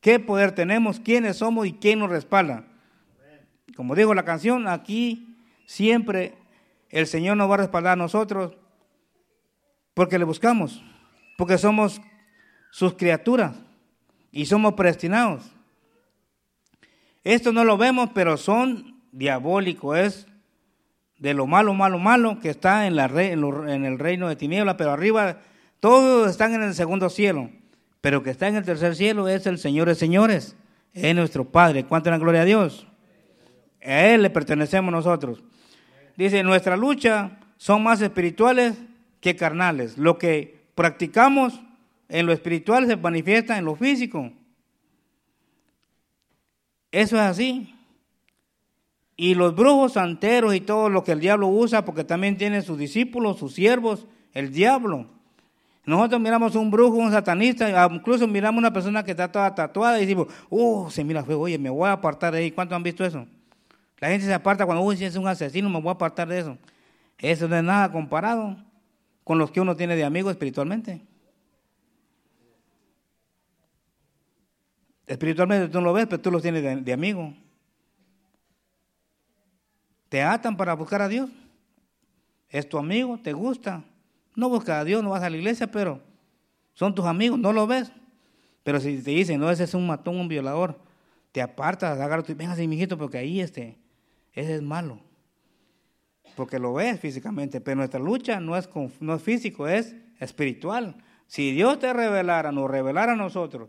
¿Qué poder tenemos? ¿Quiénes somos y quién nos respalda? Como dijo la canción, aquí siempre el Señor nos va a respaldar a nosotros porque le buscamos, porque somos sus criaturas y somos predestinados. Esto no lo vemos, pero son diabólicos, es de lo malo, malo, malo que está en, la en el reino de tinieblas, pero arriba todos están en el segundo cielo, pero que está en el tercer cielo es el Señor de señores, es nuestro Padre. ¿Cuánto en la gloria a Dios? A Él le pertenecemos nosotros. Dice, nuestra lucha son más espirituales que carnales. Lo que practicamos en lo espiritual se manifiesta en lo físico. Eso es así. Y los brujos santeros y todo lo que el diablo usa, porque también tiene sus discípulos, sus siervos, el diablo. Nosotros miramos un brujo, un satanista, incluso miramos una persona que está toda tatuada y decimos, oh, se mira feo, oye, me voy a apartar de ahí. ¿Cuántos han visto eso? La gente se aparta cuando, uy, si es un asesino, me voy a apartar de eso. Eso no es nada comparado con los que uno tiene de amigos espiritualmente. Espiritualmente tú no lo ves, pero tú los tienes de, amigo. Te atan para buscar a Dios. Es tu amigo, te gusta. No buscas a Dios, no vas a la iglesia, pero son tus amigos, no lo ves. Pero si te dicen, no, ese es un matón, un violador, te apartas, agarras tu, venga, mijito, porque ahí este, ese es malo. Porque lo ves físicamente, pero nuestra lucha no es, no es físico, es espiritual. Si Dios te revelara, nos revelara a nosotros,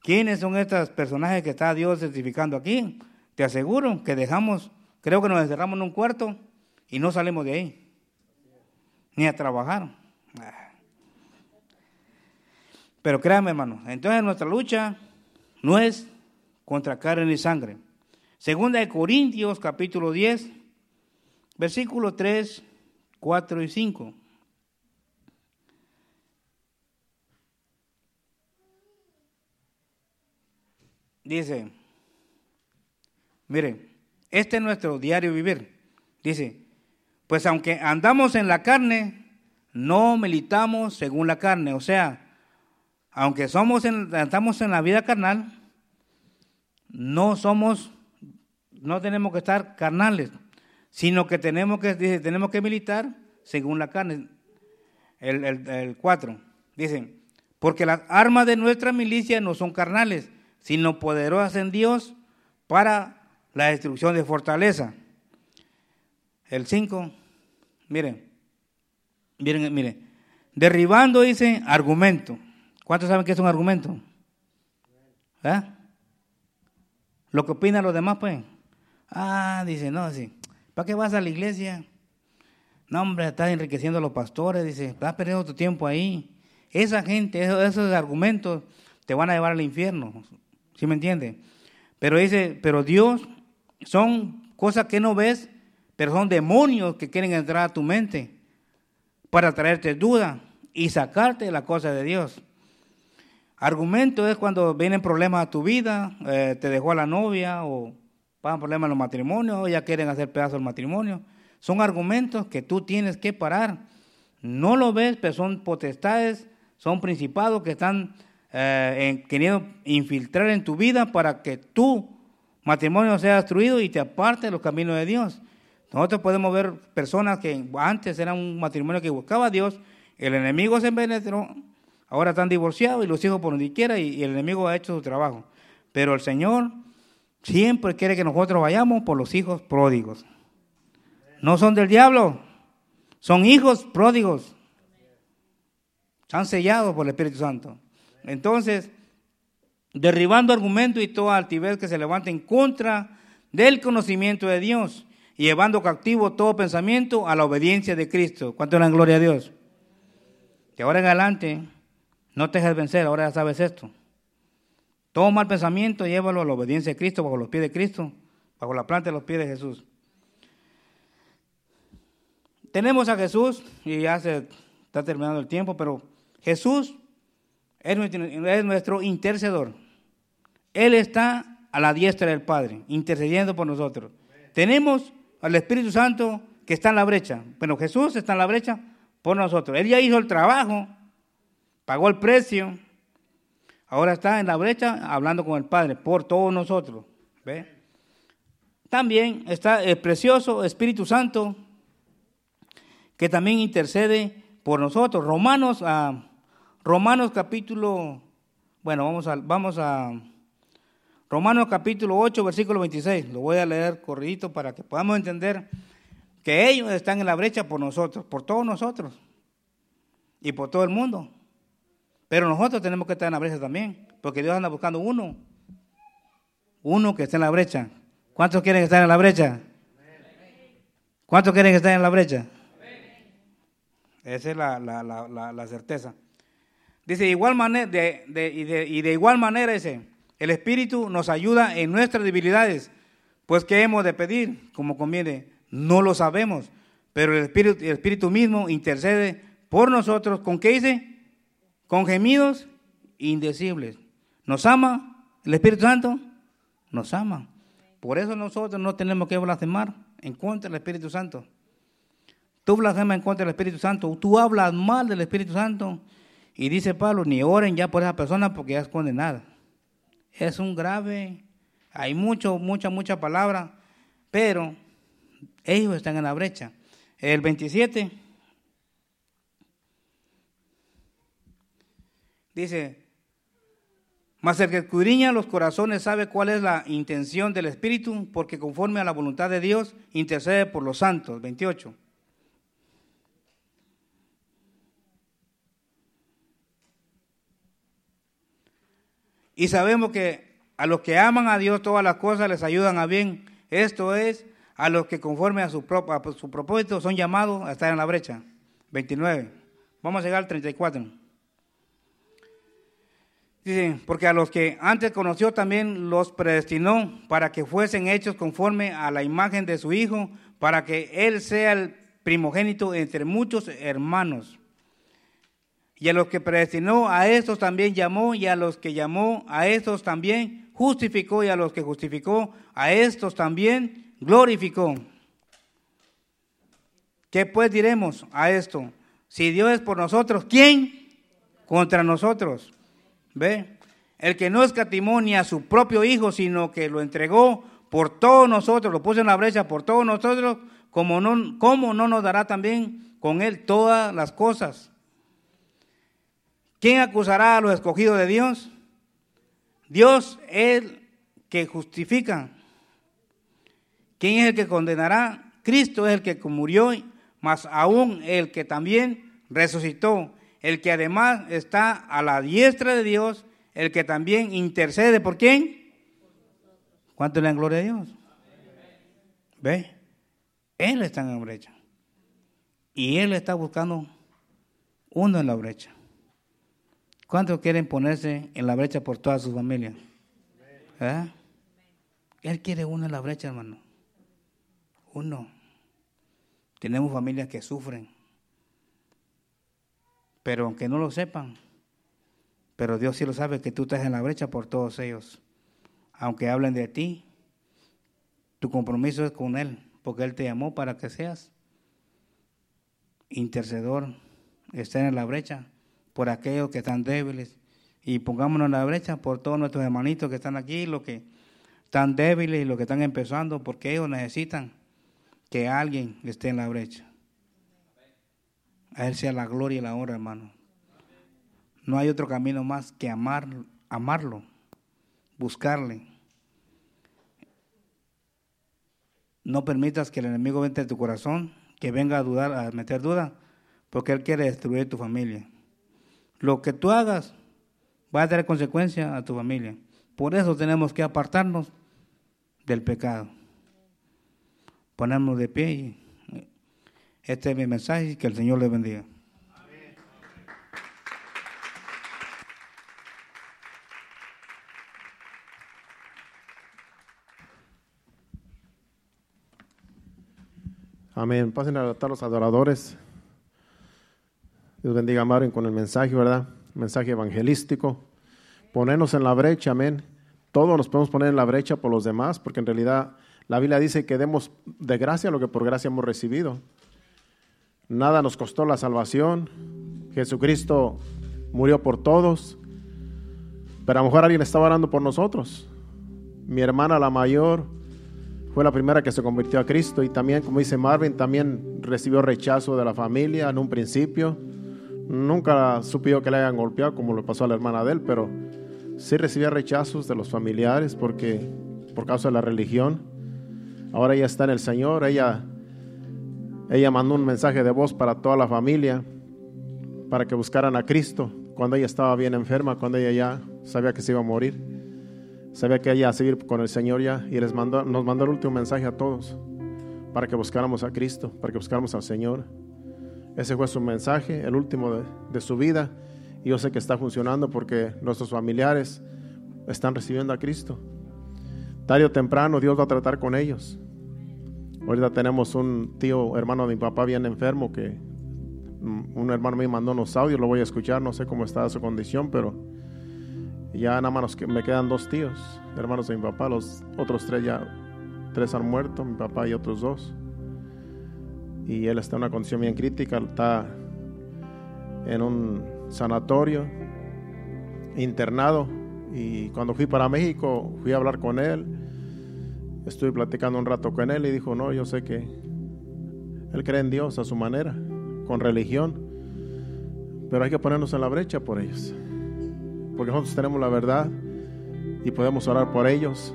quiénes son estos personajes que está Dios certificando aquí, te aseguro que dejamos, creo que nos encerramos en un cuarto y no salimos de ahí, ni a trabajar. Pero créanme, hermano, entonces nuestra lucha no es contra carne y sangre. Segunda de Corintios capítulo 10, versículo 3, 4 y 5. Dice, miren, este es nuestro diario vivir. Dice, pues aunque andamos en la carne, no militamos según la carne. O sea, aunque somos en, estamos en la vida carnal, no somos no tenemos que estar carnales, sino que tenemos que, dice, tenemos que militar según la carne. El 4 dice, porque las armas de nuestra milicia no son carnales, sino poderosas en Dios para la destrucción de fortaleza. El 5, miren, miren, miren, derribando, dice, argumento. ¿Cuántos saben qué es un argumento? ¿Eh? Lo que opinan los demás, pues. Ah, dice, no, sí. ¿Para qué vas a la iglesia? No, hombre, estás enriqueciendo a los pastores, dice, estás perdiendo tu tiempo ahí. Esa gente, esos, argumentos te van a llevar al infierno. ¿Sí me entiende? Pero dice, pero Dios son cosas que no ves, pero son demonios que quieren entrar a tu mente para traerte duda y sacarte de la cosa de Dios. Argumento es cuando vienen problemas a tu vida, eh, te dejó a la novia o problemas en los matrimonios ya quieren hacer pedazos del matrimonio. Son argumentos que tú tienes que parar. No lo ves, pero son potestades, son principados que están eh, queriendo infiltrar en tu vida para que tu matrimonio sea destruido y te aparte de los caminos de Dios. Nosotros podemos ver personas que antes eran un matrimonio que buscaba a Dios, el enemigo se envenetró, ahora están divorciados y los hijos por donde quiera y el enemigo ha hecho su trabajo. Pero el Señor siempre quiere que nosotros vayamos por los hijos pródigos. No son del diablo, son hijos pródigos. Están sellados por el Espíritu Santo. Entonces, derribando argumentos y toda altivez que se levante en contra del conocimiento de Dios y llevando cautivo todo pensamiento a la obediencia de Cristo. ¿Cuánto es la gloria a Dios? Que ahora en adelante no te dejes vencer, ahora ya sabes esto. Todo mal pensamiento llévalo a la obediencia de Cristo, bajo los pies de Cristo, bajo la planta de los pies de Jesús. Tenemos a Jesús y ya se está terminando el tiempo, pero Jesús es nuestro, intercedor. Él está a la diestra del Padre, intercediendo por nosotros. Tenemos al Espíritu Santo que está en la brecha. Bueno, Jesús está en la brecha por nosotros. Él ya hizo el trabajo, pagó el precio. Ahora está en la brecha hablando con el Padre por todos nosotros. También está el precioso Espíritu Santo que también intercede por nosotros. Romanos, a Romanos capítulo, bueno, vamos a, vamos a Romanos capítulo 8, versículo 26. Lo voy a leer corridito para que podamos entender que ellos están en la brecha por nosotros, por todos nosotros y por todo el mundo. Pero nosotros tenemos que estar en la brecha también, porque Dios anda buscando uno, uno que esté en la brecha. ¿Cuántos quieren estar en la brecha? ¿Cuántos quieren estar en la brecha? Esa es la, certeza. Dice, igual manera, de, y, de, igual manera ese, el Espíritu nos ayuda en nuestras debilidades, pues ¿qué hemos de pedir? Como conviene, no lo sabemos, pero el Espíritu, el Espíritu mismo intercede por nosotros, ¿con qué dice? Con gemidos indecibles. ¿Nos ama el Espíritu Santo? Nos ama. Por eso nosotros no tenemos que blasfemar en contra del Espíritu Santo. Tú blasfemas en contra del Espíritu Santo, tú hablas mal del Espíritu Santo. Y dice Pablo, ni oren ya por esa persona porque ya es condenada. Es un grave, hay mucho, mucha, mucha palabra, pero ellos están en la brecha. El 27 dice, mas el que escudriña los corazones sabe cuál es la intención del Espíritu, porque conforme a la voluntad de Dios intercede por los santos. 28. Y sabemos que a los que aman a Dios todas las cosas les ayudan a bien. Esto es, a los que conforme a su, su propósito son llamados a estar en la brecha. 29. Vamos a llegar al 34. Dice, porque a los que antes conoció también los predestinó para que fuesen hechos conforme a la imagen de su Hijo, para que Él sea el primogénito entre muchos hermanos. Y a los que predestinó, a estos también llamó, y a los que llamó, a estos también justificó, y a los que justificó, a estos también glorificó. ¿Qué pues diremos a esto? Si Dios es por nosotros, ¿quién? Contra nosotros. El que no escatimó ni a su propio Hijo, sino que lo entregó por todos nosotros, lo puso en la brecha por todos nosotros, como no, ¿cómo no nos dará también con Él todas las cosas? ¿Quién acusará a los escogidos de Dios? Dios es el que justifica. ¿Quién es el que condenará? Cristo es el que murió, más aún el que también resucitó, el que además está a la diestra de Dios, el que también intercede por quién? ¿Cuánto le dan gloria a Dios? ¿Ve? Él está en la brecha. Y Él está buscando uno en la brecha. ¿Cuántos quieren ponerse en la brecha por toda su familia? ¿Eh? Él quiere uno en la brecha, hermano. Uno. Tenemos familias que sufren. Pero aunque no lo sepan, pero Dios sí lo sabe que tú estás en la brecha por todos ellos. Aunque hablen de ti, tu compromiso es con Él, porque Él te llamó para que seas intercedor, estar en la brecha por aquellos que están débiles. Y pongámonos en la brecha por todos nuestros hermanitos que están aquí, los que están débiles y los que están empezando, porque ellos necesitan que alguien esté en la brecha. A Él sea la gloria y la honra, hermano. No hay otro camino más que amar, amarlo, buscarle. No permitas que el enemigo entre en tu corazón, que venga a dudar, a meter duda, porque él quiere destruir tu familia. Lo que tú hagas va a tener consecuencia a tu familia. Por eso tenemos que apartarnos del pecado. Ponernos de pie y este es mi mensaje y que el Señor le bendiga. Amén. Pasen a todos los adoradores. Dios bendiga a Maren con el mensaje, ¿verdad? Mensaje evangelístico. Ponernos en la brecha, amén. Todos nos podemos poner en la brecha por los demás, porque en realidad la Biblia dice que demos de gracia lo que por gracia hemos recibido. Nada nos costó la salvación. Jesucristo murió por todos. Pero a lo mejor alguien estaba orando por nosotros. Mi hermana, la mayor, fue la primera que se convirtió a Cristo y también, como dice Marvin, también recibió rechazo de la familia en un principio. Nunca supió que le hayan golpeado como le pasó a la hermana de él, pero sí recibía rechazos de los familiares porque por causa de la religión. Ahora ella está en el Señor, ella ella mandó un mensaje de voz para toda la familia para que buscaran a Cristo cuando ella estaba bien enferma, cuando ella ya sabía que se iba a morir. Sabía que ella iba a seguir con el Señor ya y les mandó, nos mandó el último mensaje a todos para que buscáramos a Cristo, para que buscáramos al Señor. Ese fue su mensaje, el último de, de su vida. Y yo sé que está funcionando porque nuestros familiares están recibiendo a Cristo. Tarde o temprano Dios va a tratar con ellos. Ahorita tenemos un tío, hermano de mi papá, bien enfermo, que mm, un hermano me mandó unos audios, lo voy a escuchar, no sé cómo está su condición, pero ya nada más me quedan dos tíos, hermanos de mi papá, los otros tres ya, tres han muerto, mi papá y otros dos. Y él está en una condición bien crítica, está en un sanatorio, internado. Y cuando fui para México, fui a hablar con él Estuve platicando un rato con él y dijo, no, yo sé que él cree en Dios a su manera, con religión, pero hay que ponernos en la brecha por ellos, porque nosotros tenemos la verdad y podemos orar por ellos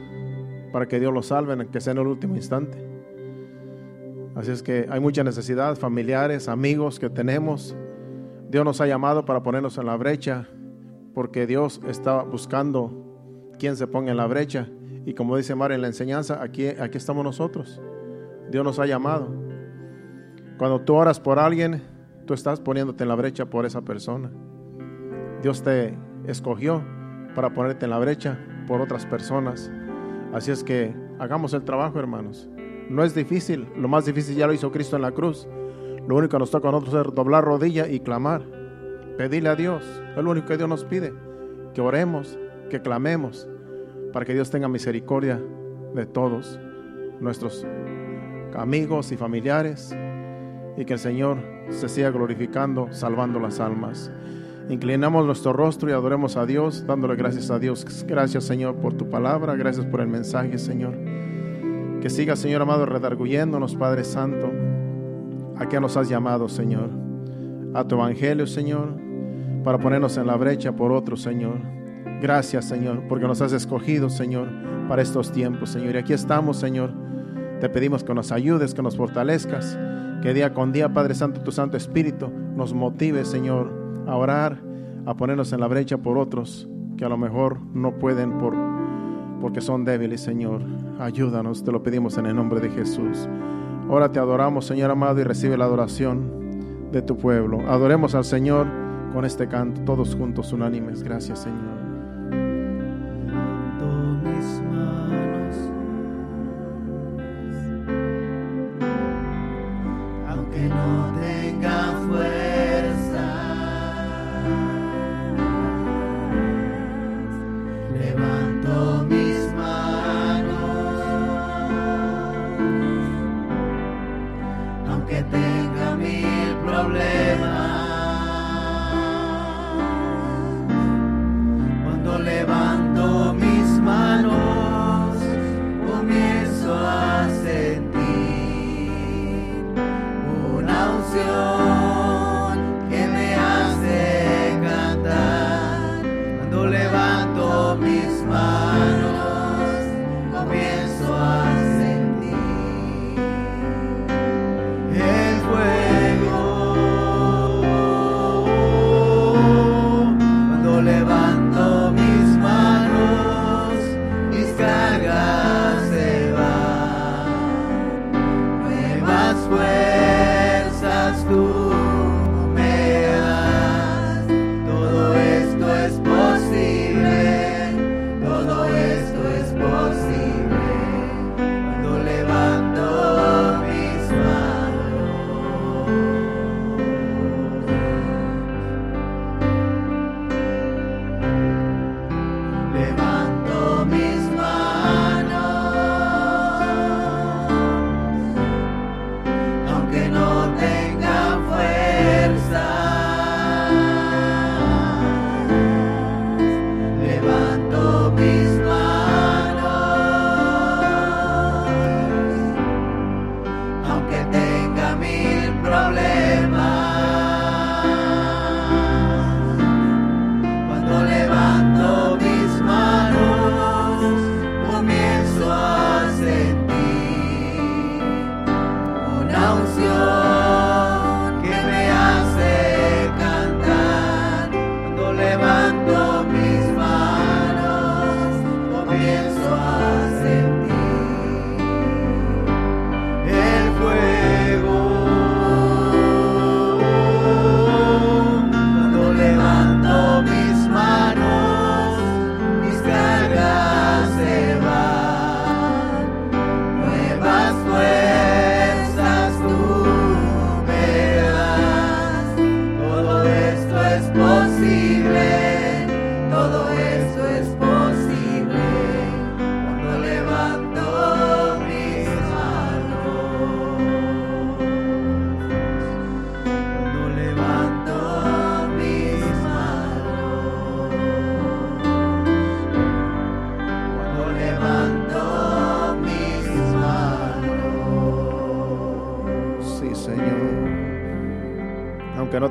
para que Dios los salve, que sea en el último instante. Así es que hay mucha necesidad, familiares, amigos que tenemos. Dios nos ha llamado para ponernos en la brecha, porque Dios está buscando quien se ponga en la brecha. Y como dice Mario en la enseñanza, aquí, aquí estamos nosotros. Dios nos ha llamado. Cuando tú oras por alguien, tú estás poniéndote en la brecha por esa persona. Dios te escogió para ponerte en la brecha por otras personas. Así es que hagamos el trabajo, hermanos. No es difícil, lo más difícil ya lo hizo Cristo en la cruz. Lo único que nos toca a nosotros es doblar rodilla y clamar. Pedirle a Dios. Es lo único que Dios nos pide. Que oremos, que clamemos para que Dios tenga misericordia de todos nuestros amigos y familiares y que el Señor se siga glorificando, salvando las almas. Inclinamos nuestro rostro y adoremos a Dios, dándole gracias a Dios. Gracias, Señor, por tu palabra. Gracias por el mensaje, Señor. Que siga, Señor amado, redarguyéndonos, Padre Santo. ¿A qué nos has llamado, Señor? A tu evangelio, Señor, para ponernos en la brecha por otro, Señor. Gracias, Señor, porque nos has escogido, Señor, para estos tiempos, Señor. Y aquí estamos, Señor. Te pedimos que nos ayudes, que nos fortalezcas, que día con día, Padre Santo, tu Santo Espíritu nos motive, Señor, a orar, a ponernos en la brecha por otros que a lo mejor no pueden por, porque son débiles, Señor. Ayúdanos, te lo pedimos en el nombre de Jesús. Ahora te adoramos, Señor amado, y recibe la adoración de tu pueblo. Adoremos al Señor con este canto, todos juntos, unánimes. Gracias, Señor.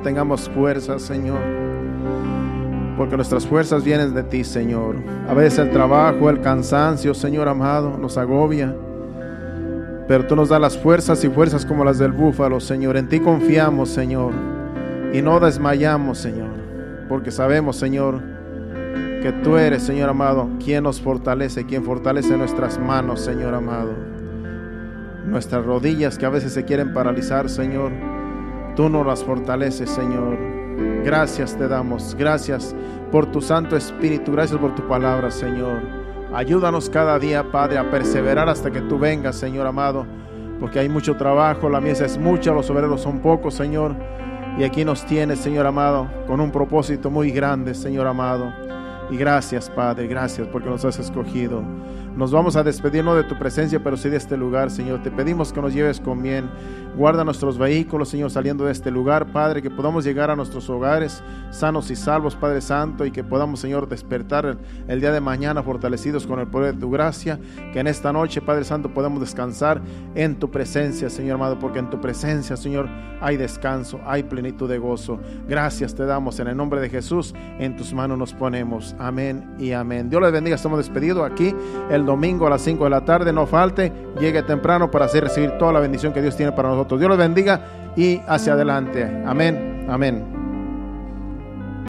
Tengamos fuerzas, Señor. Porque nuestras fuerzas vienen de ti, Señor. A veces el trabajo, el cansancio, Señor amado, nos agobia. Pero tú nos das las fuerzas y fuerzas como las del búfalo, Señor. En ti confiamos, Señor. Y no desmayamos, Señor. Porque sabemos, Señor, que tú eres, Señor amado, quien nos fortalece, quien fortalece nuestras manos, Señor amado. Nuestras rodillas que a veces se quieren paralizar, Señor Tú nos las fortaleces, Señor. Gracias te damos. Gracias por tu Santo Espíritu. Gracias por tu palabra, Señor. Ayúdanos cada día, Padre, a perseverar hasta que tú vengas, Señor amado. Porque hay mucho trabajo, la misa es mucha, los obreros son pocos, Señor. Y aquí nos tienes, Señor amado, con un propósito muy grande, Señor amado. Y gracias, Padre, gracias porque nos has escogido. Nos vamos a despedirnos de tu presencia, pero sí de este lugar, Señor. Te pedimos que nos lleves con bien. Guarda nuestros vehículos, Señor, saliendo de este lugar, Padre, que podamos llegar a nuestros hogares sanos y salvos, Padre Santo, y que podamos, Señor, despertar el, día de mañana fortalecidos con el poder de tu gracia. Que en esta noche, Padre Santo, podamos descansar en tu presencia, Señor amado, porque en tu presencia, Señor, hay descanso, hay plenitud de gozo. Gracias te damos en el nombre de Jesús. En tus manos nos ponemos. Amén y amén. Dios les bendiga. Estamos despedidos aquí. Domingo a las 5 de la tarde. No falte, llegue temprano para hacer recibir toda la bendición que Dios tiene para nosotros. Dios los bendiga y hacia adelante. Amén. Amén.